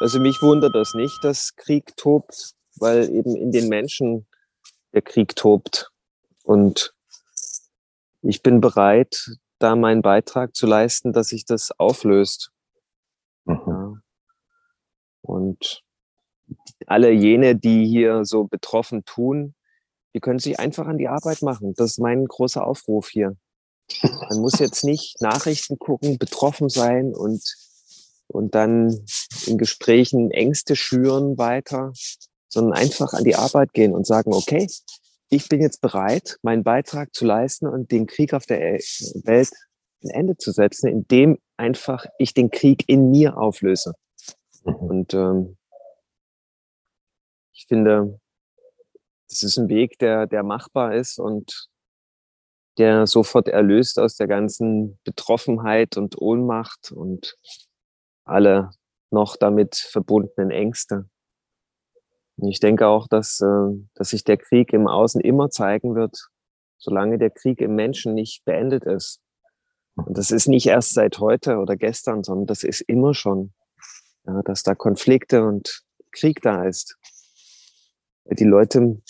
Also mich wundert das nicht, dass Krieg tobt, weil eben in den Menschen der Krieg tobt. Und ich bin bereit, da meinen Beitrag zu leisten, dass sich das auflöst. Mhm. Ja. Und alle jene, die hier so betroffen tun, die können sich einfach an die Arbeit machen. Das ist mein großer Aufruf hier. Man muss jetzt nicht Nachrichten gucken, betroffen sein und, und dann in Gesprächen Ängste schüren weiter, sondern einfach an die Arbeit gehen und sagen, okay, ich bin jetzt bereit, meinen Beitrag zu leisten und den Krieg auf der Welt ein Ende zu setzen, indem einfach ich den Krieg in mir auflöse. Mhm. Und ähm, ich finde, das ist ein Weg, der, der machbar ist und der sofort erlöst aus der ganzen Betroffenheit und Ohnmacht und alle noch damit verbundenen Ängste. Und ich denke auch, dass, äh, dass sich der Krieg im Außen immer zeigen wird, solange der Krieg im Menschen nicht beendet ist. Und das ist nicht erst seit heute oder gestern, sondern das ist immer schon, ja, dass da Konflikte und Krieg da ist. Die Leute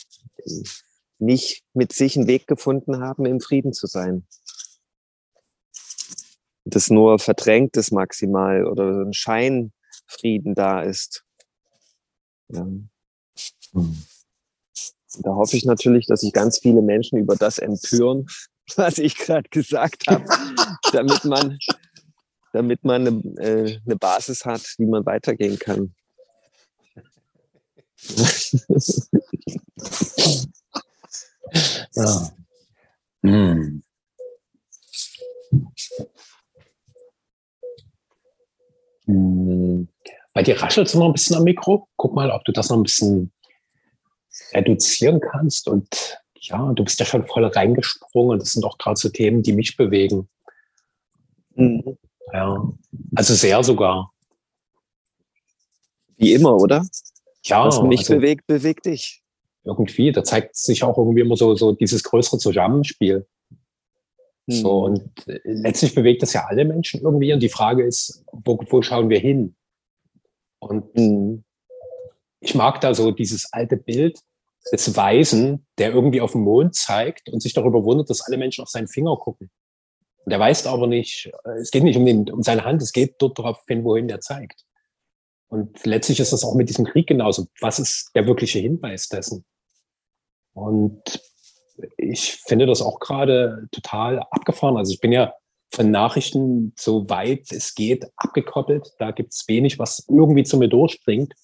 nicht mit sich einen Weg gefunden haben, im Frieden zu sein. Das nur verdrängt ist maximal oder ein Scheinfrieden da ist. Ja. Da hoffe ich natürlich, dass sich ganz viele Menschen über das empören, was ich gerade gesagt habe, damit man, damit man eine, äh, eine Basis hat, wie man weitergehen kann. ja. Hm. Bei dir raschelt es noch ein bisschen am Mikro. Guck mal, ob du das noch ein bisschen reduzieren kannst. Und ja, du bist ja schon voll reingesprungen. Das sind auch gerade so Themen, die mich bewegen. Mhm. Ja, also sehr sogar. Wie immer, oder? Ja. Was mich also, bewegt, bewegt dich. Irgendwie, da zeigt sich auch irgendwie immer so, so dieses größere Zusammenspiel. Mhm. So, und letztlich bewegt das ja alle Menschen irgendwie. Und die Frage ist, wo, wo schauen wir hin? Und mhm. ich mag da so dieses alte Bild des Weisen, der irgendwie auf den Mond zeigt und sich darüber wundert, dass alle Menschen auf seinen Finger gucken. Und der weiß aber nicht, es geht nicht um, den, um seine Hand, es geht dort darauf hin, wohin der zeigt. Und letztlich ist das auch mit diesem Krieg genauso. Was ist der wirkliche Hinweis dessen? Und ich finde das auch gerade total abgefahren. Also ich bin ja von Nachrichten so weit es geht abgekoppelt. Da gibt es wenig, was irgendwie zu mir durchdringt.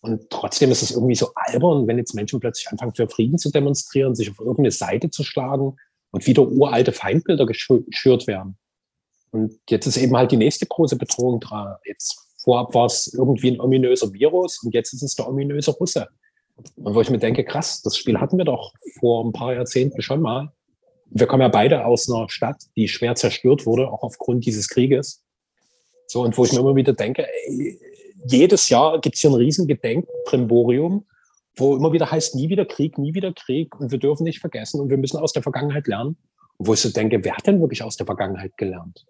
Und trotzdem ist es irgendwie so albern, wenn jetzt Menschen plötzlich anfangen, für Frieden zu demonstrieren, sich auf irgendeine Seite zu schlagen und wieder uralte Feindbilder geschürt werden. Und jetzt ist eben halt die nächste große Bedrohung dran. Jetzt vorab war es irgendwie ein ominöser Virus und jetzt ist es der ominöse Russe. Und wo ich mir denke, krass, das Spiel hatten wir doch vor ein paar Jahrzehnten schon mal. Wir kommen ja beide aus einer Stadt, die schwer zerstört wurde, auch aufgrund dieses Krieges. So, und wo ich mir immer wieder denke, ey, jedes Jahr gibt es hier ein riesen Gedenkprimborium, wo immer wieder heißt, nie wieder Krieg, nie wieder Krieg und wir dürfen nicht vergessen und wir müssen aus der Vergangenheit lernen. Und wo ich so denke, wer hat denn wirklich aus der Vergangenheit gelernt?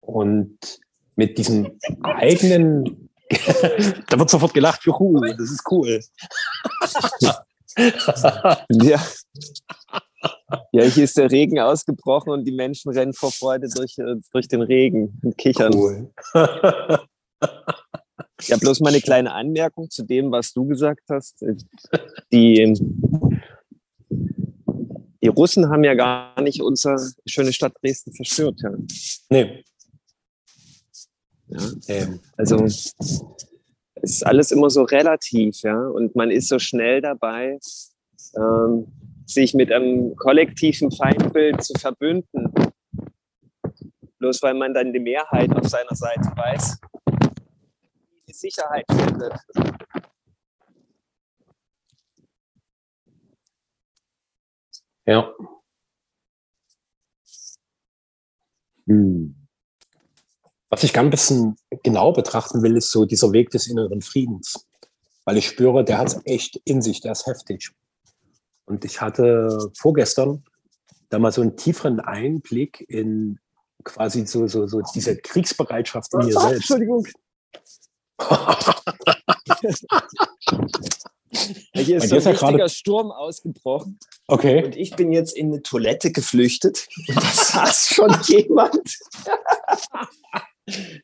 Und mit diesem eigenen, da wird sofort gelacht, juhu, das ist cool. ja. Ja, hier ist der Regen ausgebrochen und die Menschen rennen vor Freude durch, äh, durch den Regen und kichern. Cool. Ja, bloß mal eine kleine Anmerkung zu dem, was du gesagt hast. Die, die Russen haben ja gar nicht unsere schöne Stadt Dresden zerstört. Ja. Nee. Ja, ähm, also es ist alles immer so relativ, ja, und man ist so schnell dabei, ähm, sich mit einem kollektiven Feindbild zu verbünden. Bloß weil man dann die Mehrheit auf seiner Seite weiß, Sicherheit findet. Ja. Hm. Was ich ganz ein bisschen genau betrachten will, ist so dieser Weg des inneren Friedens. Weil ich spüre, der hat es echt in sich, der ist heftig. Und ich hatte vorgestern da mal so einen tieferen Einblick in quasi so, so, so diese Kriegsbereitschaft in mir selbst. Entschuldigung. Hier ist so ein richtiger Sturm ausgebrochen. Okay. Und ich bin jetzt in eine Toilette geflüchtet. Da saß schon jemand.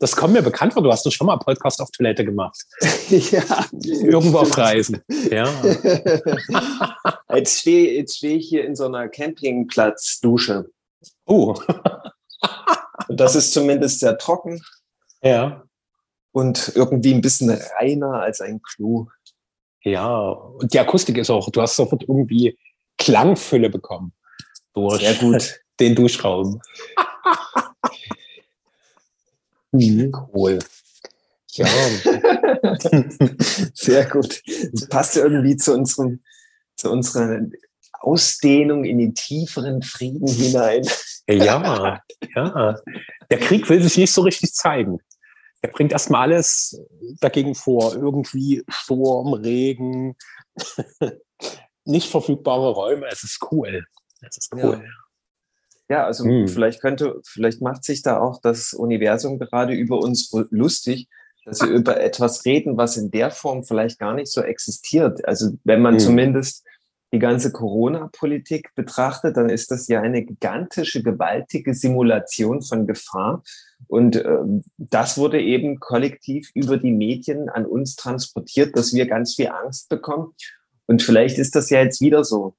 Das kommt mir bekannt vor. Du hast doch schon mal Podcast auf Toilette gemacht. ja. Irgendwo auf Reisen. Ja. Jetzt stehe jetzt steh ich hier in so einer Campingplatzdusche. Oh. Das ist zumindest sehr trocken. Ja. Und irgendwie ein bisschen reiner als ein Klo. Ja, und die Akustik ist auch, du hast sofort irgendwie Klangfülle bekommen. Durch Sehr gut. Den Duschraum. Mhm. Cool. Ja. Sehr gut. Das passt irgendwie zu unserem, zu unserer Ausdehnung in den tieferen Frieden hinein. Ja, ja. Der Krieg will sich nicht so richtig zeigen. Er bringt erstmal alles dagegen vor. Irgendwie Sturm, Regen, nicht verfügbare Räume. Es ist cool. Es ist cool. Ja. Ja also hm. vielleicht könnte, vielleicht macht sich da auch das Universum gerade über uns lustig, dass wir über etwas reden, was in der Form vielleicht gar nicht so existiert. Also wenn man hm. zumindest die ganze Corona-Politik betrachtet, dann ist das ja eine gigantische, gewaltige Simulation von Gefahr. Und äh, das wurde eben kollektiv über die Medien an uns transportiert, dass wir ganz viel Angst bekommen. Und vielleicht ist das ja jetzt wieder so,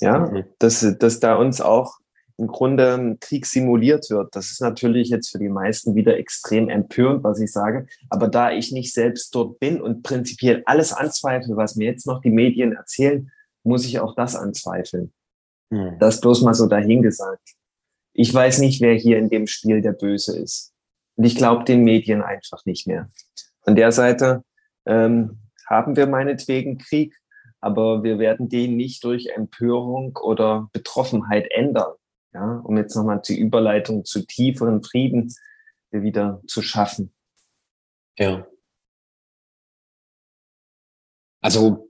ja, mhm. dass, dass da uns auch im Grunde Krieg simuliert wird. Das ist natürlich jetzt für die meisten wieder extrem empörend, was ich sage. Aber da ich nicht selbst dort bin und prinzipiell alles anzweifle, was mir jetzt noch die Medien erzählen, muss ich auch das anzweifeln. Hm. Das bloß mal so dahingesagt. Ich weiß nicht, wer hier in dem Spiel der Böse ist. Und ich glaube den Medien einfach nicht mehr. Von der Seite ähm, haben wir meinetwegen Krieg, aber wir werden den nicht durch Empörung oder Betroffenheit ändern. Ja, um jetzt nochmal die Überleitung zu tieferen Frieden wieder zu schaffen. Ja. Also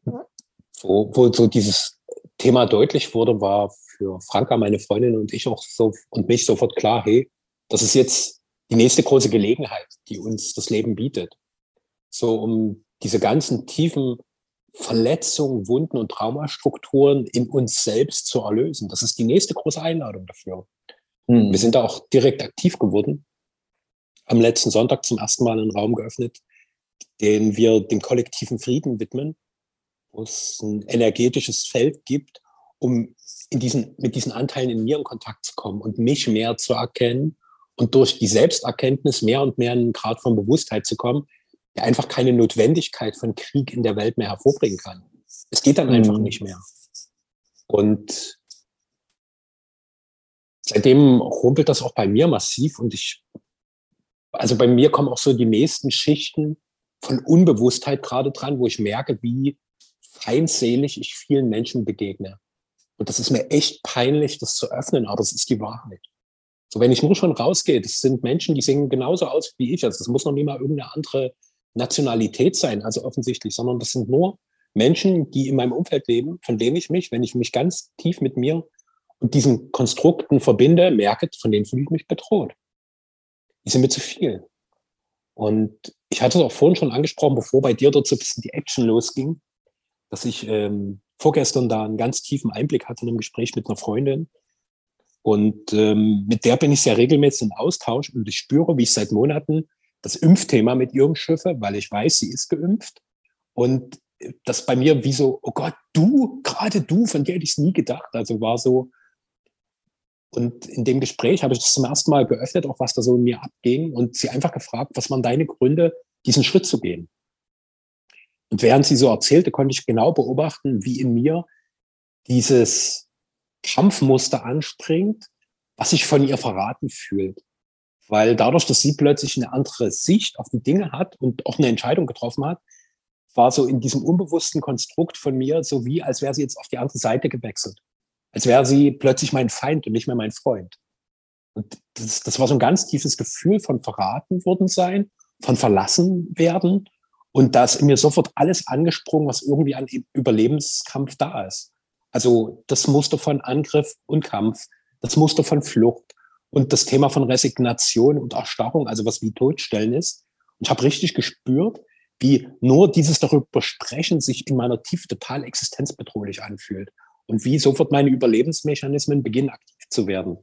wo, wo so dieses Thema deutlich wurde, war für Franka, meine Freundin und ich auch so und mich sofort klar, hey, das ist jetzt die nächste große Gelegenheit, die uns das Leben bietet. So, um diese ganzen tiefen Verletzungen, Wunden und Traumastrukturen in uns selbst zu erlösen. Das ist die nächste große Einladung dafür. Hm. Wir sind da auch direkt aktiv geworden. Am letzten Sonntag zum ersten Mal einen Raum geöffnet, den wir dem kollektiven Frieden widmen wo es ein energetisches Feld gibt, um in diesen, mit diesen Anteilen in mir in Kontakt zu kommen und mich mehr zu erkennen und durch die Selbsterkenntnis mehr und mehr in einen Grad von Bewusstheit zu kommen, der einfach keine Notwendigkeit von Krieg in der Welt mehr hervorbringen kann. Es geht dann mhm. einfach nicht mehr. Und seitdem rumpelt das auch bei mir massiv und ich, also bei mir kommen auch so die nächsten Schichten von Unbewusstheit gerade dran, wo ich merke, wie feindselig ich vielen Menschen begegne. Und das ist mir echt peinlich, das zu öffnen, aber es ist die Wahrheit. So, wenn ich nur schon rausgehe, das sind Menschen, die sehen genauso aus wie ich. Also das muss noch nie mal irgendeine andere Nationalität sein, also offensichtlich, sondern das sind nur Menschen, die in meinem Umfeld leben, von denen ich mich, wenn ich mich ganz tief mit mir und diesen Konstrukten verbinde, merke, von denen fühle ich mich bedroht. Die sind mir zu viel. Und ich hatte es auch vorhin schon angesprochen, bevor bei dir dort so ein bisschen die Action losging dass ich ähm, vorgestern da einen ganz tiefen Einblick hatte in einem Gespräch mit einer Freundin. Und ähm, mit der bin ich sehr regelmäßig in Austausch und ich spüre, wie ich seit Monaten das Impfthema mit ihr umschiffe, weil ich weiß, sie ist geimpft. Und das bei mir wie so, oh Gott, du, gerade du, von dir hätte ich es nie gedacht. Also war so, und in dem Gespräch habe ich das zum ersten Mal geöffnet, auch was da so in mir abging und sie einfach gefragt, was waren deine Gründe, diesen Schritt zu gehen? Und während sie so erzählte, konnte ich genau beobachten, wie in mir dieses Kampfmuster anspringt, was sich von ihr verraten fühlt. Weil dadurch, dass sie plötzlich eine andere Sicht auf die Dinge hat und auch eine Entscheidung getroffen hat, war so in diesem unbewussten Konstrukt von mir so wie, als wäre sie jetzt auf die andere Seite gewechselt. Als wäre sie plötzlich mein Feind und nicht mehr mein Freund. Und das, das war so ein ganz tiefes Gefühl von verraten worden sein, von verlassen werden und da ist mir sofort alles angesprungen, was irgendwie an Überlebenskampf da ist. Also das Muster von Angriff und Kampf, das Muster von Flucht und das Thema von Resignation und Erstarrung, also was wie Todstellen ist. Und ich habe richtig gespürt, wie nur dieses darüber sprechen sich in meiner Tiefe total existenzbedrohlich anfühlt und wie sofort meine Überlebensmechanismen beginnen aktiv zu werden.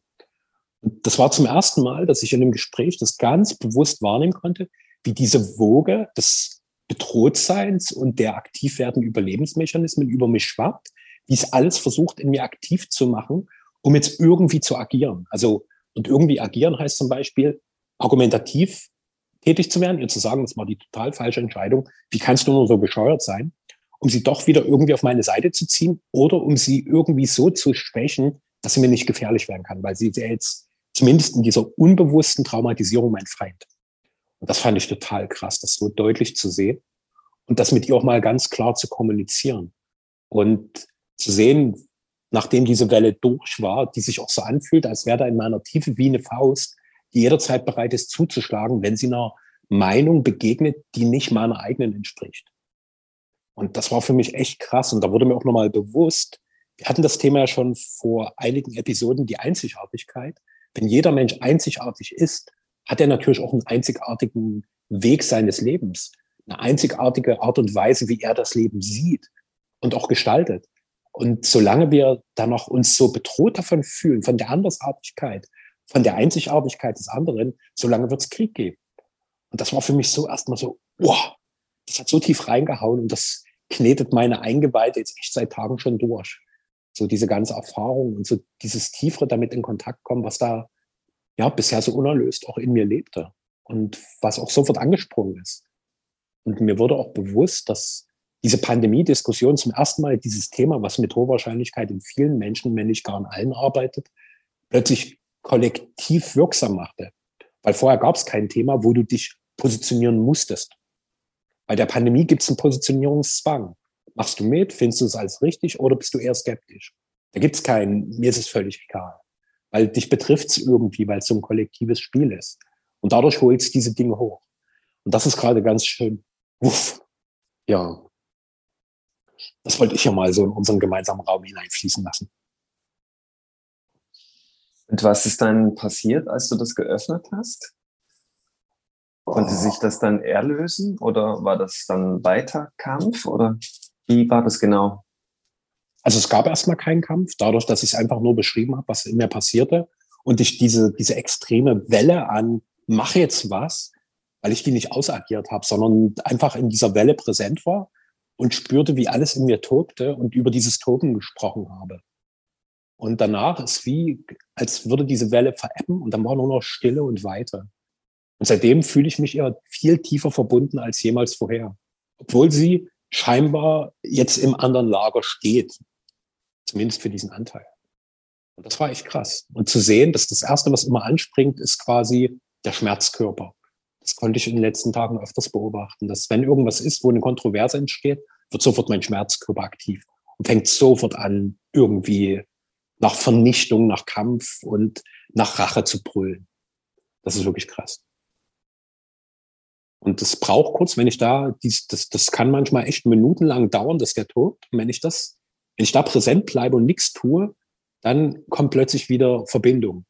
Und das war zum ersten Mal, dass ich in einem Gespräch das ganz bewusst wahrnehmen konnte, wie diese Woge des Bedrohtseins und der aktiv werdenden Überlebensmechanismen über mich schwappt, wie es alles versucht, in mir aktiv zu machen, um jetzt irgendwie zu agieren. Also, und irgendwie agieren heißt zum Beispiel, argumentativ tätig zu werden, ihr zu sagen, das war die total falsche Entscheidung, wie kannst du nur so bescheuert sein, um sie doch wieder irgendwie auf meine Seite zu ziehen oder um sie irgendwie so zu schwächen, dass sie mir nicht gefährlich werden kann, weil sie ja jetzt zumindest in dieser unbewussten Traumatisierung mein Feind. Und das fand ich total krass, das so deutlich zu sehen und das mit ihr auch mal ganz klar zu kommunizieren und zu sehen, nachdem diese Welle durch war, die sich auch so anfühlt, als wäre da in meiner Tiefe wie eine Faust die jederzeit bereit ist zuzuschlagen, wenn sie einer Meinung begegnet, die nicht meiner eigenen entspricht. Und das war für mich echt krass. Und da wurde mir auch nochmal bewusst, wir hatten das Thema ja schon vor einigen Episoden, die Einzigartigkeit. Wenn jeder Mensch einzigartig ist, hat er natürlich auch einen einzigartigen Weg seines Lebens, eine einzigartige Art und Weise, wie er das Leben sieht und auch gestaltet. Und solange wir dann noch uns so bedroht davon fühlen, von der Andersartigkeit, von der Einzigartigkeit des anderen, solange wird es Krieg geben. Und das war für mich so erstmal so, wow, das hat so tief reingehauen und das knetet meine Eingeweide jetzt echt seit Tagen schon durch. So diese ganze Erfahrung und so dieses tiefere damit in Kontakt kommen, was da ja bisher so unerlöst auch in mir lebte und was auch sofort angesprungen ist. Und mir wurde auch bewusst, dass diese Pandemie-Diskussion zum ersten Mal dieses Thema, was mit hoher Wahrscheinlichkeit in vielen Menschen, wenn nicht gar in allen arbeitet, plötzlich kollektiv wirksam machte. Weil vorher gab es kein Thema, wo du dich positionieren musstest. Bei der Pandemie gibt es einen Positionierungszwang. Machst du mit, findest du es als richtig oder bist du eher skeptisch? Da gibt es keinen, mir ist es völlig egal. Weil dich betrifft es irgendwie, weil es so ein kollektives Spiel ist. Und dadurch holst diese Dinge hoch. Und das ist gerade ganz schön. Uff. Ja. Das wollte ich ja mal so in unseren gemeinsamen Raum hineinfließen lassen. Und was ist dann passiert, als du das geöffnet hast? Konnte oh. sich das dann erlösen oder war das dann weiter Kampf oder wie war das genau? Also es gab erstmal keinen Kampf, dadurch, dass ich es einfach nur beschrieben habe, was in mir passierte und ich diese, diese extreme Welle an mache jetzt was, weil ich die nicht ausagiert habe, sondern einfach in dieser Welle präsent war und spürte, wie alles in mir tobte und über dieses Toben gesprochen habe. Und danach ist wie, als würde diese Welle verebben und dann war nur noch Stille und Weite. Und seitdem fühle ich mich eher viel tiefer verbunden als jemals vorher. Obwohl sie scheinbar jetzt im anderen Lager steht. Zumindest für diesen Anteil. Und das war echt krass. Und zu sehen, dass das Erste, was immer anspringt, ist quasi der Schmerzkörper. Das konnte ich in den letzten Tagen öfters beobachten, dass wenn irgendwas ist, wo eine Kontroverse entsteht, wird sofort mein Schmerzkörper aktiv und fängt sofort an, irgendwie nach Vernichtung, nach Kampf und nach Rache zu brüllen. Das ist wirklich krass. Und das braucht kurz, wenn ich da, dies, das, das kann manchmal echt minutenlang dauern, dass der tobt. Und wenn ich das, wenn ich da präsent bleibe und nichts tue, dann kommt plötzlich wieder Verbindung.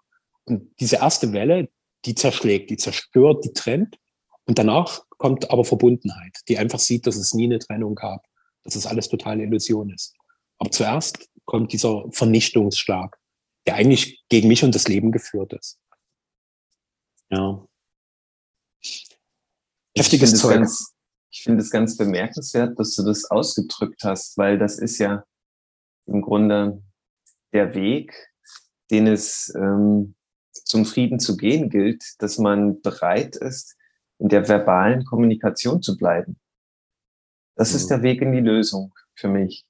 Und diese erste Welle, die zerschlägt, die zerstört, die trennt. Und danach kommt aber Verbundenheit, die einfach sieht, dass es nie eine Trennung gab, dass es alles totale Illusion ist. Aber zuerst kommt dieser Vernichtungsschlag, der eigentlich gegen mich und das Leben geführt ist. Ja. Heftiges Zeug. Ganz, ich finde es ganz bemerkenswert, dass du das ausgedrückt hast, weil das ist ja im Grunde der Weg, den es ähm, zum Frieden zu gehen gilt, dass man bereit ist, in der verbalen Kommunikation zu bleiben. Das mhm. ist der Weg in die Lösung für mich.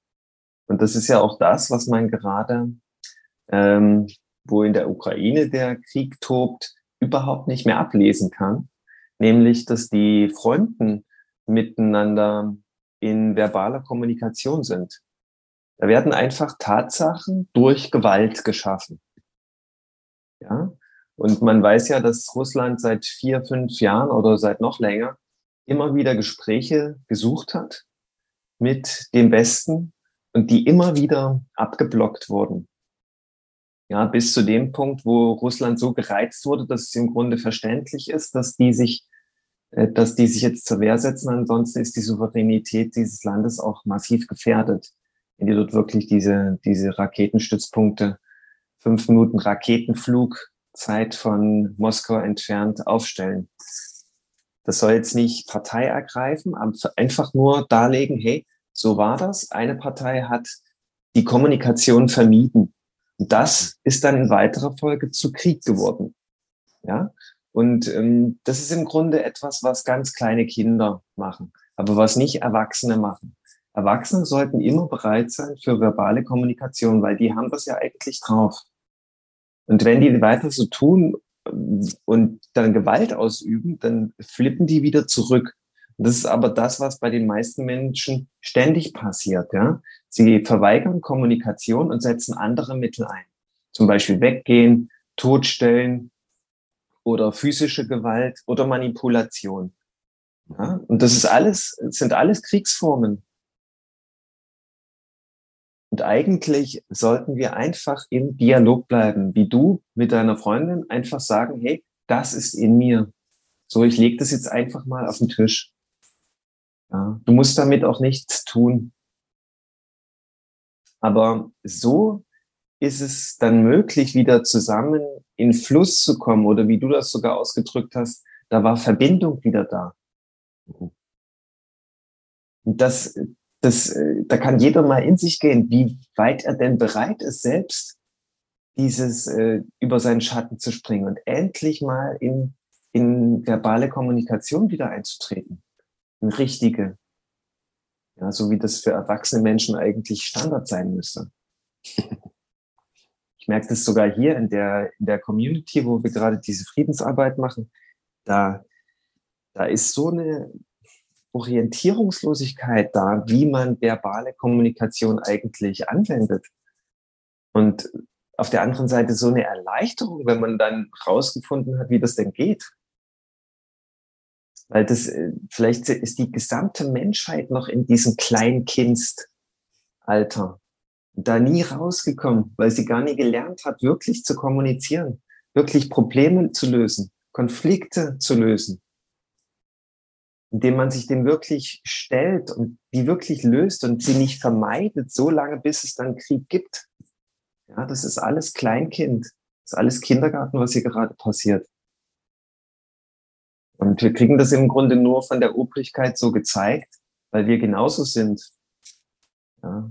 Und das ist ja auch das, was man gerade, ähm, wo in der Ukraine der Krieg tobt, überhaupt nicht mehr ablesen kann. Nämlich, dass die Fronten miteinander in verbaler Kommunikation sind. Da werden einfach Tatsachen durch Gewalt geschaffen. Ja. Und man weiß ja, dass Russland seit vier, fünf Jahren oder seit noch länger immer wieder Gespräche gesucht hat mit dem Westen, und die immer wieder abgeblockt wurden. Ja, bis zu dem Punkt, wo Russland so gereizt wurde, dass es im Grunde verständlich ist, dass die sich äh, dass die sich jetzt zur Wehr setzen. Ansonsten ist die Souveränität dieses Landes auch massiv gefährdet, wenn die dort wirklich diese, diese Raketenstützpunkte, fünf Minuten Raketenflugzeit von Moskau entfernt aufstellen. Das soll jetzt nicht Partei ergreifen, einfach nur darlegen, hey, so war das. Eine Partei hat die Kommunikation vermieden. Und das ist dann in weiterer Folge zu Krieg geworden. Ja, und ähm, das ist im Grunde etwas, was ganz kleine Kinder machen, aber was nicht Erwachsene machen. Erwachsene sollten immer bereit sein für verbale Kommunikation, weil die haben das ja eigentlich drauf. Und wenn die weiter so tun und dann Gewalt ausüben, dann flippen die wieder zurück. Und das ist aber das, was bei den meisten Menschen ständig passiert. Ja? Sie verweigern Kommunikation und setzen andere Mittel ein. Zum Beispiel weggehen, totstellen, oder physische Gewalt oder Manipulation. Ja? Und das ist alles, sind alles Kriegsformen. Und eigentlich sollten wir einfach im Dialog bleiben, wie du mit deiner Freundin einfach sagen, hey, das ist in mir. So, ich lege das jetzt einfach mal auf den Tisch. Ja, du musst damit auch nichts tun. Aber so ist es dann möglich, wieder zusammen in Fluss zu kommen oder wie du das sogar ausgedrückt hast, da war Verbindung wieder da. Und das, das, da kann jeder mal in sich gehen, wie weit er denn bereit ist, selbst dieses äh, über seinen Schatten zu springen und endlich mal in, in verbale Kommunikation wieder einzutreten. In richtige. Ja, so wie das für erwachsene Menschen eigentlich Standard sein müsste. Ich merke das sogar hier in der, in der Community, wo wir gerade diese Friedensarbeit machen. Da, da ist so eine Orientierungslosigkeit da, wie man verbale Kommunikation eigentlich anwendet. Und auf der anderen Seite so eine Erleichterung, wenn man dann rausgefunden hat, wie das denn geht. Weil das, äh, vielleicht ist die gesamte Menschheit noch in diesem Kleinkindsalter da nie rausgekommen, weil sie gar nie gelernt hat, wirklich zu kommunizieren, wirklich Probleme zu lösen, Konflikte zu lösen, indem man sich dem wirklich stellt und die wirklich löst und sie nicht vermeidet, so lange, bis es dann Krieg gibt. Ja, das ist alles Kleinkind, das ist alles Kindergarten, was hier gerade passiert. Und wir kriegen das im Grunde nur von der Obrigkeit so gezeigt, weil wir genauso sind. Ja,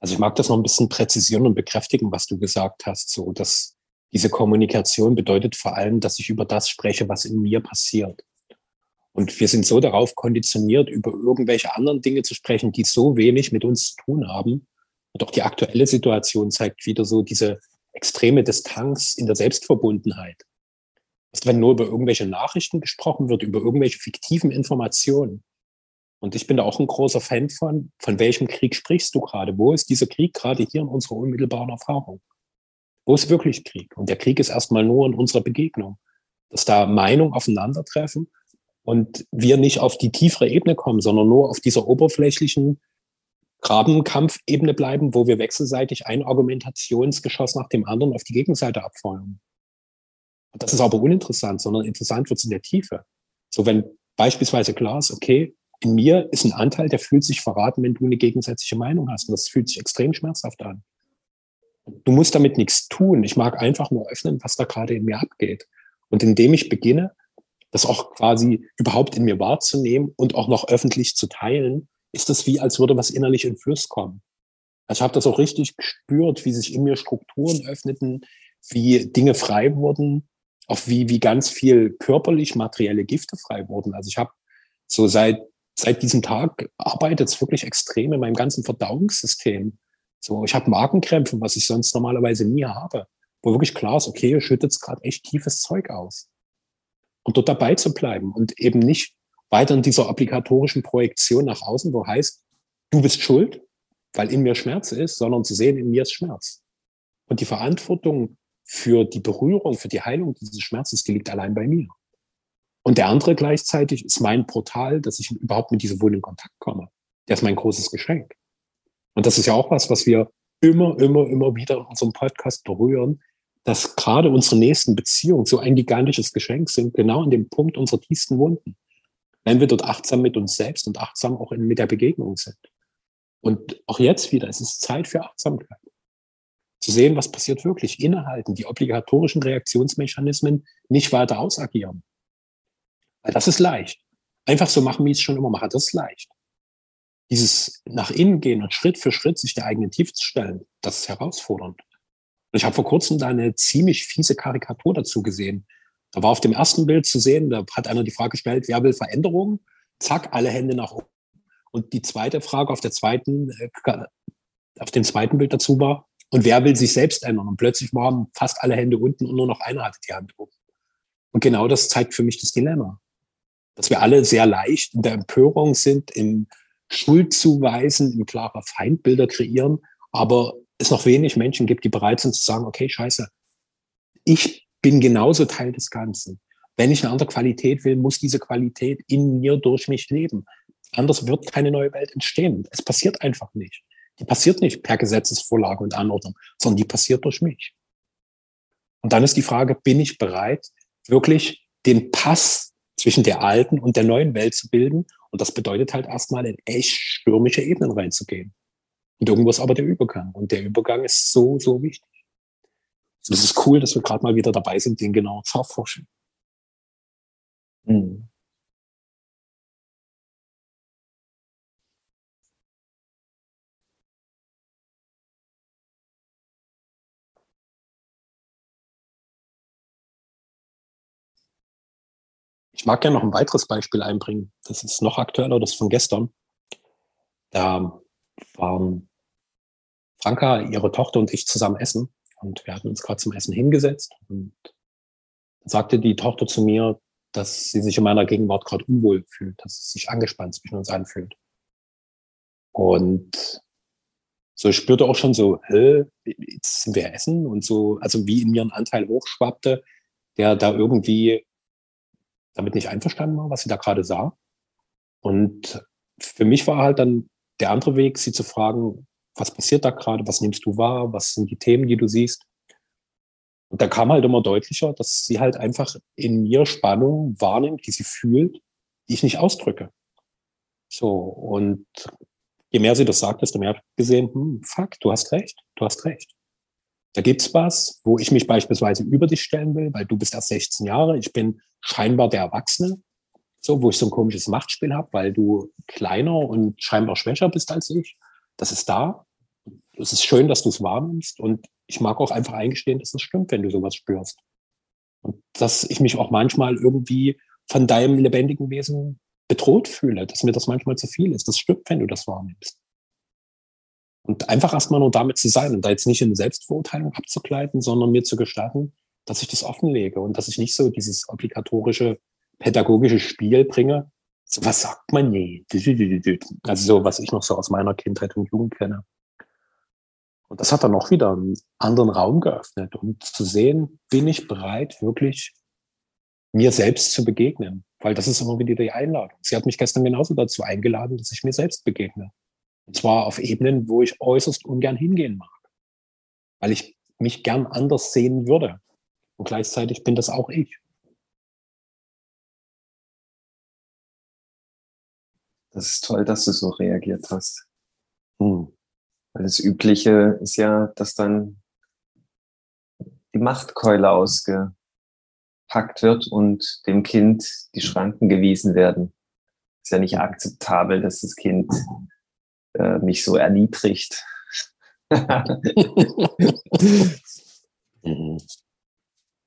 Also ich mag das noch ein bisschen präzisieren und bekräftigen, was du gesagt hast, so dass diese Kommunikation bedeutet vor allem, dass ich über das spreche, was in mir passiert. Und wir sind so darauf konditioniert, über irgendwelche anderen Dinge zu sprechen, die so wenig mit uns zu tun haben. Und auch die aktuelle Situation zeigt wieder so diese extreme Distanz in der Selbstverbundenheit. Dass wenn nur über irgendwelche Nachrichten gesprochen wird, über irgendwelche fiktiven Informationen, und ich bin da auch ein großer Fan von, von welchem Krieg sprichst du gerade? Wo ist dieser Krieg gerade hier in unserer unmittelbaren Erfahrung? Wo ist wirklich Krieg? Und der Krieg ist erstmal nur in unserer Begegnung, dass da Meinungen aufeinandertreffen und wir nicht auf die tiefere Ebene kommen, sondern nur auf dieser oberflächlichen Grabenkampfebene bleiben, wo wir wechselseitig ein Argumentationsgeschoss nach dem anderen auf die Gegenseite abfeuern. Das ist aber uninteressant, sondern interessant wird es in der Tiefe. So wenn beispielsweise klar ist, okay, in mir ist ein Anteil, der fühlt sich verraten, wenn du eine gegensätzliche Meinung hast. Und das fühlt sich extrem schmerzhaft an. Du musst damit nichts tun. Ich mag einfach nur öffnen, was da gerade in mir abgeht. Und indem ich beginne, das auch quasi überhaupt in mir wahrzunehmen und auch noch öffentlich zu teilen, ist das wie, als würde was innerlich in Fluss kommen. Also ich habe das auch richtig gespürt, wie sich in mir Strukturen öffneten, wie Dinge frei wurden, auch wie, wie ganz viel körperlich materielle Gifte frei wurden. Also ich habe so seit seit diesem Tag arbeitet es wirklich extrem in meinem ganzen Verdauungssystem. So, ich habe Magenkrämpfe, was ich sonst normalerweise nie habe, wo wirklich klar ist, okay, ihr schüttet gerade echt tiefes Zeug aus. Und dort dabei zu bleiben und eben nicht weiter in dieser obligatorischen Projektion nach außen, wo heißt, du bist schuld, weil in mir Schmerz ist, sondern zu sehen, in mir ist Schmerz. Und die Verantwortung für die Berührung, für die Heilung dieses Schmerzes, die liegt allein bei mir. Und der andere gleichzeitig ist mein Portal, dass ich überhaupt mit dieser Wunde in Kontakt komme. Der ist mein großes Geschenk. Und das ist ja auch was, was wir immer, immer, immer wieder in unserem Podcast berühren, dass gerade unsere nächsten Beziehungen so ein gigantisches Geschenk sind, genau an dem Punkt unserer tiefsten Wunden. Wenn wir dort achtsam mit uns selbst und achtsam auch in, mit der Begegnung sind. Und auch jetzt wieder, es ist Zeit für Achtsamkeit. Zu sehen, was passiert wirklich, innehalten, die obligatorischen Reaktionsmechanismen nicht weiter ausagieren. Weil das ist leicht. Einfach so machen, wie ich es schon immer mache, das ist leicht. Dieses nach innen gehen und Schritt für Schritt sich der eigenen Tiefe zu stellen, das ist herausfordernd. Und ich habe vor kurzem da eine ziemlich fiese Karikatur dazu gesehen. Da war auf dem ersten Bild zu sehen, da hat einer die Frage gestellt, wer will Veränderung? Zack, alle Hände nach oben. Und die zweite Frage auf der zweiten, äh, auf dem zweiten Bild dazu war, und wer will sich selbst ändern? Und plötzlich waren fast alle Hände unten und nur noch einer hatte die Hand oben. Und genau das zeigt für mich das Dilemma dass wir alle sehr leicht in der Empörung sind, in Schuldzuweisen, in klarer Feindbilder kreieren, aber es noch wenig Menschen gibt, die bereit sind zu sagen, okay, scheiße, ich bin genauso Teil des Ganzen. Wenn ich eine andere Qualität will, muss diese Qualität in mir durch mich leben. Anders wird keine neue Welt entstehen. Es passiert einfach nicht. Die passiert nicht per Gesetzesvorlage und Anordnung, sondern die passiert durch mich. Und dann ist die Frage, bin ich bereit, wirklich den Pass zwischen der alten und der neuen Welt zu bilden. Und das bedeutet halt erstmal in echt stürmische Ebenen reinzugehen. Und irgendwo ist aber der Übergang. Und der Übergang ist so, so wichtig. Es ist cool, dass wir gerade mal wieder dabei sind, den genau zu erforschen. Mhm. Ich mag gerne noch ein weiteres Beispiel einbringen. Das ist noch aktueller, das von gestern. Da waren Franka, ihre Tochter und ich zusammen essen. Und wir hatten uns gerade zum Essen hingesetzt. Und sagte die Tochter zu mir, dass sie sich in meiner Gegenwart gerade unwohl fühlt, dass es sich angespannt zwischen uns anfühlt. Und so spürte auch schon so, hä, jetzt sind wir essen und so, also wie in mir ein Anteil hochschwappte, der da irgendwie damit nicht einverstanden war, was sie da gerade sah. Und für mich war halt dann der andere Weg, sie zu fragen, was passiert da gerade, was nimmst du wahr, was sind die Themen, die du siehst. Und da kam halt immer deutlicher, dass sie halt einfach in mir Spannung wahrnimmt, die sie fühlt, die ich nicht ausdrücke. So, und je mehr sie das sagt, desto mehr habe ich gesehen, hm, fuck, du hast recht, du hast recht. Da gibt's was, wo ich mich beispielsweise über dich stellen will, weil du bist erst 16 Jahre, ich bin scheinbar der Erwachsene, so, wo ich so ein komisches Machtspiel habe, weil du kleiner und scheinbar schwächer bist als ich. Das ist da. Es ist schön, dass du es wahrnimmst und ich mag auch einfach eingestehen, dass es stimmt, wenn du sowas spürst. Und dass ich mich auch manchmal irgendwie von deinem lebendigen Wesen bedroht fühle, dass mir das manchmal zu viel ist. Das stimmt, wenn du das wahrnimmst. Und einfach erstmal nur damit zu sein und da jetzt nicht in Selbstverurteilung abzugleiten, sondern mir zu gestatten, dass ich das offenlege und dass ich nicht so dieses obligatorische pädagogische Spiel bringe. So, was sagt man nie? Also so, was ich noch so aus meiner Kindheit und Jugend kenne. Und das hat dann auch wieder einen anderen Raum geöffnet und zu sehen, bin ich bereit, wirklich mir selbst zu begegnen? Weil das ist immer wieder die Einladung. Sie hat mich gestern genauso dazu eingeladen, dass ich mir selbst begegne. Und zwar auf Ebenen, wo ich äußerst ungern hingehen mag. Weil ich mich gern anders sehen würde. Und gleichzeitig bin das auch ich. Das ist toll, dass du so reagiert hast. Hm. Weil das Übliche ist ja, dass dann die Machtkeule ausgepackt wird und dem Kind die Schranken gewiesen werden. Ist ja nicht akzeptabel, dass das Kind äh, mich so erniedrigt.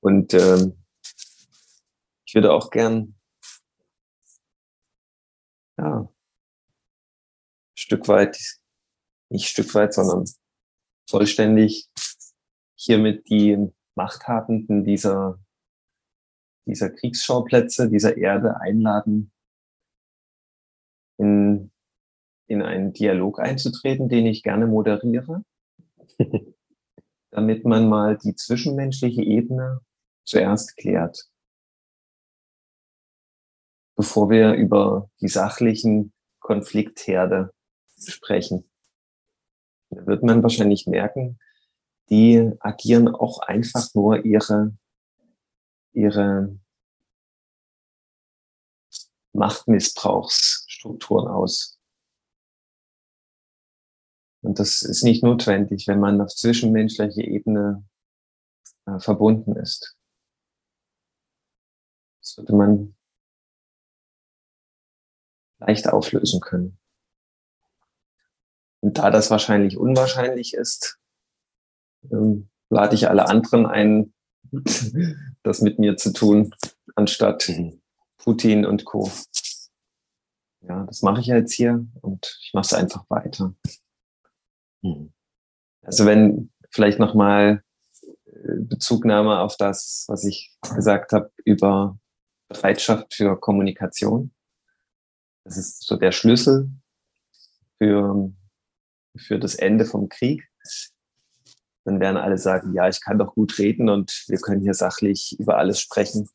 Und ähm, ich würde auch gern ja, ein Stück weit, nicht Stück weit, sondern vollständig hiermit die Machthabenden dieser, dieser Kriegsschauplätze, dieser Erde einladen, in in einen Dialog einzutreten, den ich gerne moderiere, damit man mal die zwischenmenschliche Ebene zuerst klärt, bevor wir über die sachlichen Konfliktherde sprechen. Da wird man wahrscheinlich merken, die agieren auch einfach nur ihre, ihre Machtmissbrauchsstrukturen aus. Und das ist nicht notwendig, wenn man auf zwischenmenschlicher Ebene äh, verbunden ist. Das würde man leicht auflösen können. Und da das wahrscheinlich unwahrscheinlich ist, ähm, lade ich alle anderen ein, das mit mir zu tun, anstatt Putin und Co. Ja, das mache ich jetzt hier und ich mache es einfach weiter. Mhm. Also wenn vielleicht nochmal äh, Bezugnahme auf das, was ich gesagt habe über Bereitschaft für Kommunikation. Das ist so der Schlüssel für, für das Ende vom Krieg. Dann werden alle sagen, ja, ich kann doch gut reden und wir können hier sachlich über alles sprechen.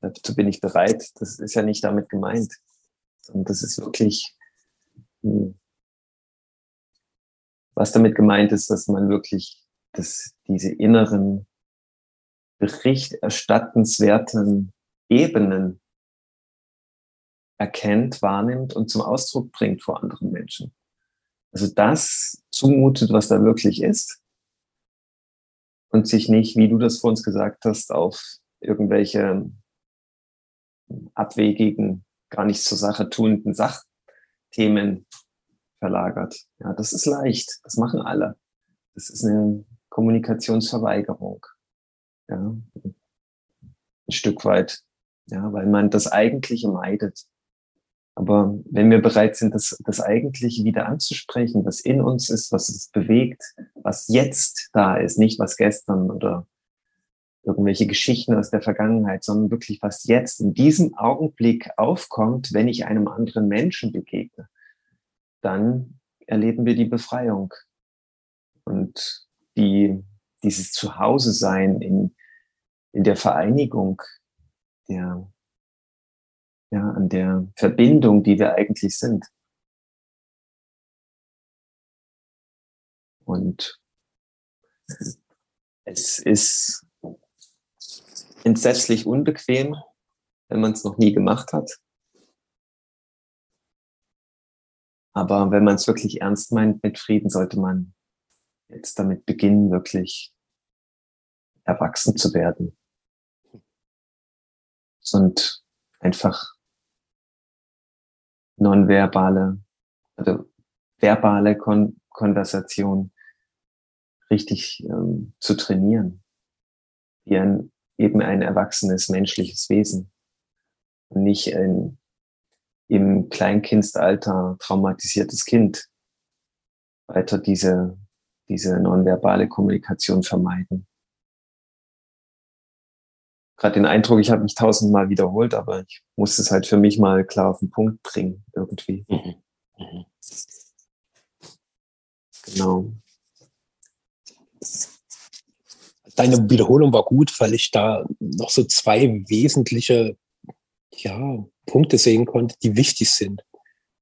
Dazu bin ich bereit. Das ist ja nicht damit gemeint. Und das ist wirklich, hm, was damit gemeint ist, dass man wirklich dass diese inneren berichterstattenswerten Ebenen erkennt, wahrnimmt und zum Ausdruck bringt vor anderen Menschen. Also das zumutet, was da wirklich ist und sich nicht, wie du das vor uns gesagt hast, auf irgendwelche abwegigen, gar nicht zur Sache tuenden Sachthemen verlagert. Ja, das ist leicht. Das machen alle. Das ist eine Kommunikationsverweigerung. Ja, ein Stück weit. Ja, weil man das Eigentliche meidet. Aber wenn wir bereit sind, das, das Eigentliche wieder anzusprechen, was in uns ist, was es bewegt, was jetzt da ist, nicht was gestern oder irgendwelche Geschichten aus der Vergangenheit, sondern wirklich was jetzt in diesem Augenblick aufkommt, wenn ich einem anderen Menschen begegne, dann erleben wir die Befreiung. Und die, dieses Zuhause sein in, in der Vereinigung, der, ja, an der Verbindung, die wir eigentlich sind. Und es ist entsetzlich unbequem, wenn man es noch nie gemacht hat. Aber wenn man es wirklich ernst meint mit Frieden, sollte man jetzt damit beginnen, wirklich erwachsen zu werden. Und einfach nonverbale, also verbale Kon Konversation richtig ähm, zu trainieren. Wie ein, eben ein erwachsenes menschliches Wesen. Und nicht ein im Kleinkindsalter traumatisiertes Kind weiter diese diese nonverbale Kommunikation vermeiden. Gerade den Eindruck, ich habe mich tausendmal wiederholt, aber ich muss es halt für mich mal klar auf den Punkt bringen, irgendwie. Mhm. Mhm. Genau. Deine Wiederholung war gut, weil ich da noch so zwei wesentliche ja, Punkte sehen konnte, die wichtig sind,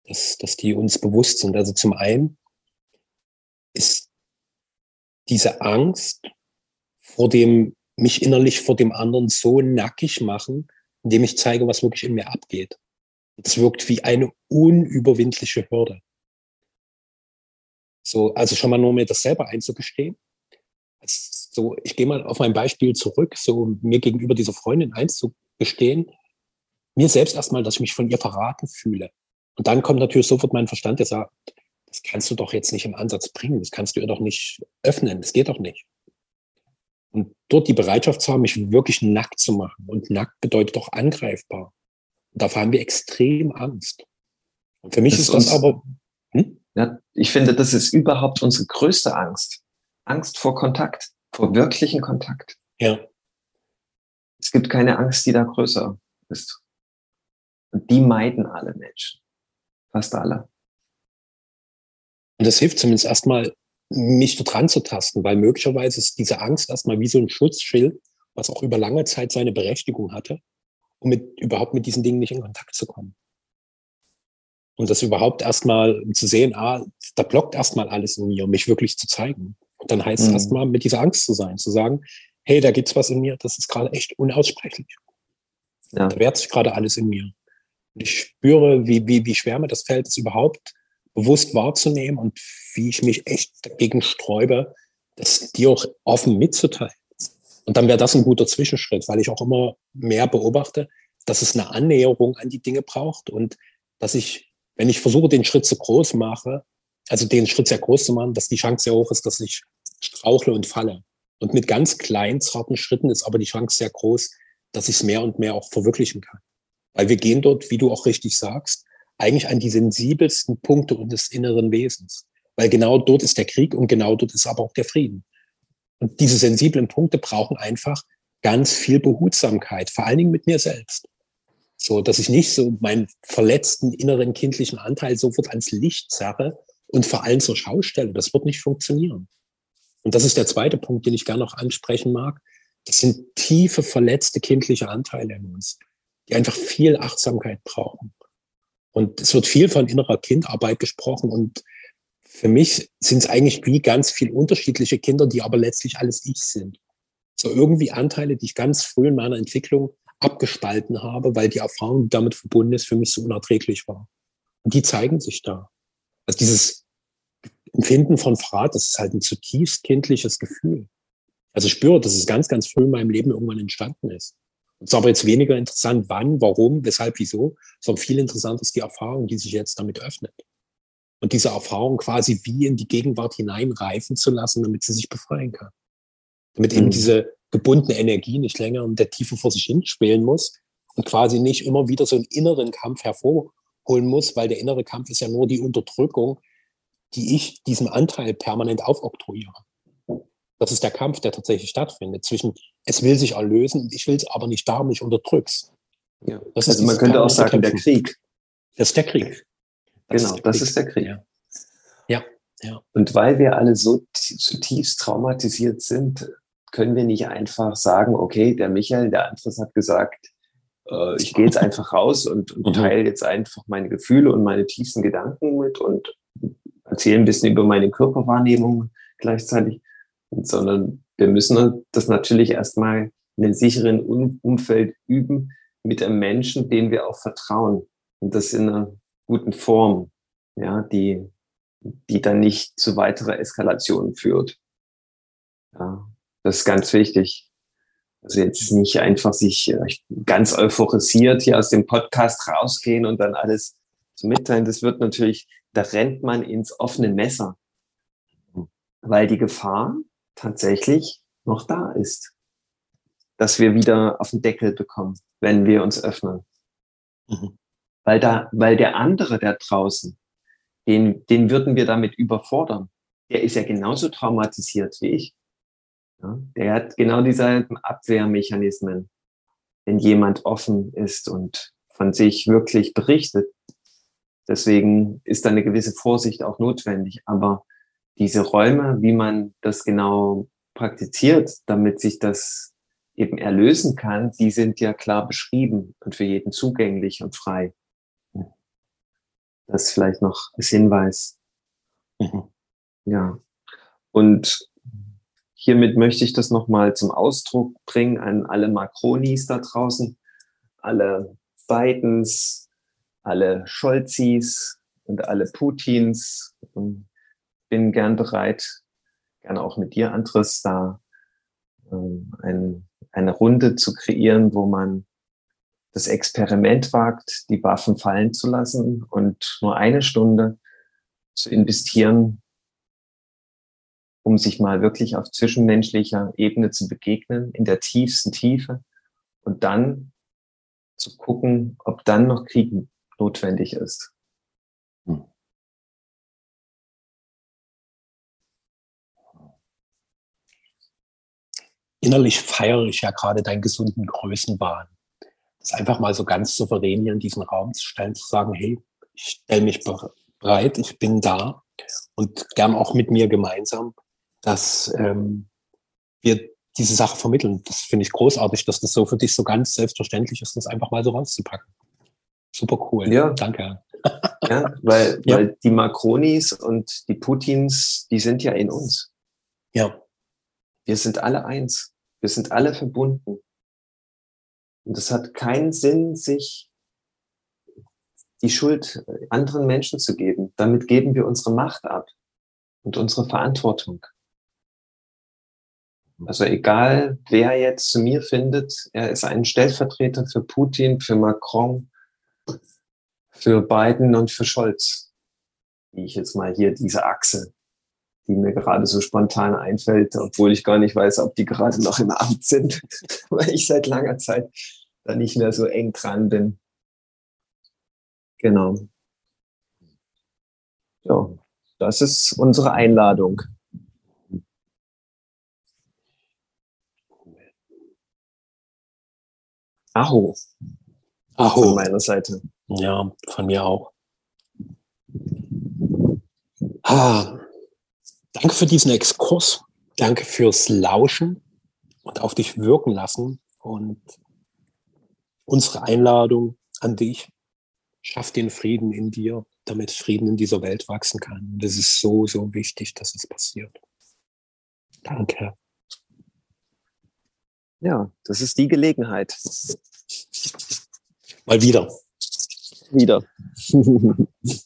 dass, dass die uns bewusst sind. Also zum einen ist diese Angst vor dem, mich innerlich vor dem anderen so nackig machen, indem ich zeige, was wirklich in mir abgeht. Das wirkt wie eine unüberwindliche Hürde. So, also schon mal nur mir das selber einzugestehen. So, ich gehe mal auf mein Beispiel zurück, so mir gegenüber dieser Freundin einzugestehen, mir selbst erstmal, dass ich mich von ihr verraten fühle. Und dann kommt natürlich sofort mein Verstand, der sagt, das kannst du doch jetzt nicht im Ansatz bringen, das kannst du ihr doch nicht öffnen, das geht doch nicht. Und dort die Bereitschaft zu haben, mich wirklich nackt zu machen. Und nackt bedeutet doch angreifbar. Und dafür haben wir extrem Angst. Und für mich das ist das aber. Hm? Ja, ich finde, das ist überhaupt unsere größte Angst. Angst vor Kontakt, vor wirklichen Kontakt. Ja. Es gibt keine Angst, die da größer ist. Und die meiden alle Menschen. Fast alle. Und das hilft zumindest erstmal, mich dort ranzutasten, weil möglicherweise ist diese Angst erstmal wie so ein Schutzschild, was auch über lange Zeit seine Berechtigung hatte, um mit, überhaupt mit diesen Dingen nicht in Kontakt zu kommen. Und das überhaupt erstmal zu sehen, ah, da blockt erstmal alles in mir, um mich wirklich zu zeigen. Und dann heißt mhm. es erstmal, mit dieser Angst zu sein, zu sagen, hey, da gibt's was in mir, das ist gerade echt unaussprechlich. Ja. Da wehrt sich gerade alles in mir. Und ich spüre, wie, wie, wie schwer mir das fällt, das überhaupt bewusst wahrzunehmen und wie ich mich echt dagegen sträube, das dir auch offen mitzuteilen. Und dann wäre das ein guter Zwischenschritt, weil ich auch immer mehr beobachte, dass es eine Annäherung an die Dinge braucht und dass ich, wenn ich versuche, den Schritt zu groß mache, also den Schritt sehr groß zu machen, dass die Chance sehr hoch ist, dass ich strauchle und falle. Und mit ganz kleinen, zarten Schritten ist aber die Chance sehr groß, dass ich es mehr und mehr auch verwirklichen kann. Weil wir gehen dort, wie du auch richtig sagst, eigentlich an die sensibelsten Punkte unseres inneren Wesens. Weil genau dort ist der Krieg und genau dort ist aber auch der Frieden. Und diese sensiblen Punkte brauchen einfach ganz viel Behutsamkeit, vor allen Dingen mit mir selbst. So, dass ich nicht so meinen verletzten inneren kindlichen Anteil sofort ans Licht zerre und vor allem zur Schau stelle. Das wird nicht funktionieren. Und das ist der zweite Punkt, den ich gerne noch ansprechen mag. Das sind tiefe, verletzte kindliche Anteile in uns, die einfach viel Achtsamkeit brauchen. Und es wird viel von innerer Kindarbeit gesprochen und für mich sind es eigentlich wie ganz viel unterschiedliche Kinder, die aber letztlich alles ich sind. So irgendwie Anteile, die ich ganz früh in meiner Entwicklung abgespalten habe, weil die Erfahrung, die damit verbunden ist, für mich so unerträglich war. Und die zeigen sich da. Also dieses Empfinden von Verrat, das ist halt ein zutiefst kindliches Gefühl. Also ich spüre, dass es ganz, ganz früh in meinem Leben irgendwann entstanden ist. Es ist aber jetzt weniger interessant, wann, warum, weshalb, wieso, sondern viel interessanter ist die Erfahrung, die sich jetzt damit öffnet. Und diese Erfahrung quasi wie in die Gegenwart hineinreifen zu lassen, damit sie sich befreien kann. Damit mhm. eben diese gebundene Energie nicht länger in der Tiefe vor sich hin spielen muss und quasi nicht immer wieder so einen inneren Kampf hervorholen muss, weil der innere Kampf ist ja nur die Unterdrückung, die ich diesem Anteil permanent aufoktroyiere. Das ist der Kampf, der tatsächlich stattfindet zwischen, es will sich erlösen, ich will es aber nicht da, mich unterdrückst. Ja. Das also man könnte auch sagen, der Krieg. Das ist der Krieg. Das genau, ist das Krieg. ist der Krieg. Ja. ja. ja. Und weil wir alle so zutiefst traumatisiert sind, können wir nicht einfach sagen, okay, der Michael, der Andres hat gesagt, äh, ich gehe jetzt einfach raus und, und mhm. teile jetzt einfach meine Gefühle und meine tiefsten Gedanken mit und erzähle ein bisschen über meine Körperwahrnehmung gleichzeitig, sondern wir müssen das natürlich erstmal in einem sicheren Umfeld üben mit einem Menschen, den wir auch vertrauen. Und das in einer guten Form, ja, die, die dann nicht zu weiterer Eskalation führt. Ja, das ist ganz wichtig. Also jetzt nicht einfach sich äh, ganz euphorisiert hier aus dem Podcast rausgehen und dann alles zu mitteilen. Das wird natürlich, da rennt man ins offene Messer, weil die Gefahr tatsächlich noch da ist, dass wir wieder auf den Deckel bekommen, wenn wir uns öffnen. Mhm. Weil da, weil der andere da draußen, den, den würden wir damit überfordern. Der ist ja genauso traumatisiert wie ich. Ja, der hat genau dieselben Abwehrmechanismen. Wenn jemand offen ist und von sich wirklich berichtet, Deswegen ist da eine gewisse Vorsicht auch notwendig. Aber diese Räume, wie man das genau praktiziert, damit sich das eben erlösen kann, die sind ja klar beschrieben und für jeden zugänglich und frei. Das vielleicht noch als Hinweis. Mhm. Ja. Und hiermit möchte ich das nochmal zum Ausdruck bringen an alle Macronis da draußen, alle Bidens, alle Scholzis und alle Putins. Bin gern bereit, gerne auch mit dir, Andres, da ähm, ein, eine Runde zu kreieren, wo man das Experiment wagt, die Waffen fallen zu lassen und nur eine Stunde zu investieren, um sich mal wirklich auf zwischenmenschlicher Ebene zu begegnen, in der tiefsten Tiefe und dann zu gucken, ob dann noch Krieg notwendig ist. Hm. Innerlich feiere ich ja gerade deinen gesunden Größenwahn. Das einfach mal so ganz souverän hier in diesen Raum zu stellen, zu sagen, hey, ich stelle mich bereit, ich bin da und gern auch mit mir gemeinsam, dass ähm, wir diese Sache vermitteln. Das finde ich großartig, dass das so für dich so ganz selbstverständlich ist, das einfach mal so rauszupacken. Super cool. Ja. Danke. ja, weil, ja. weil die Macronis und die Putins, die sind ja in uns. Ja. Wir sind alle eins. Wir sind alle verbunden. Und es hat keinen Sinn, sich die Schuld anderen Menschen zu geben. Damit geben wir unsere Macht ab und unsere Verantwortung. Also egal, wer jetzt zu mir findet, er ist ein Stellvertreter für Putin, für Macron, für Biden und für Scholz. Wie ich jetzt mal hier diese Achse, die mir gerade so spontan einfällt, obwohl ich gar nicht weiß, ob die gerade noch im Amt sind, weil ich seit langer Zeit da nicht mehr so eng dran bin. Genau. Ja, das ist unsere Einladung. Aho. Aho. Von meiner Seite. Ja, von mir auch. Ah, danke für diesen Exkurs. Danke fürs Lauschen und auf dich wirken lassen. Und unsere Einladung an dich, schaff den Frieden in dir, damit Frieden in dieser Welt wachsen kann. Und es ist so, so wichtig, dass es passiert. Danke. Ja, das ist die Gelegenheit. Mal wieder. Wieder.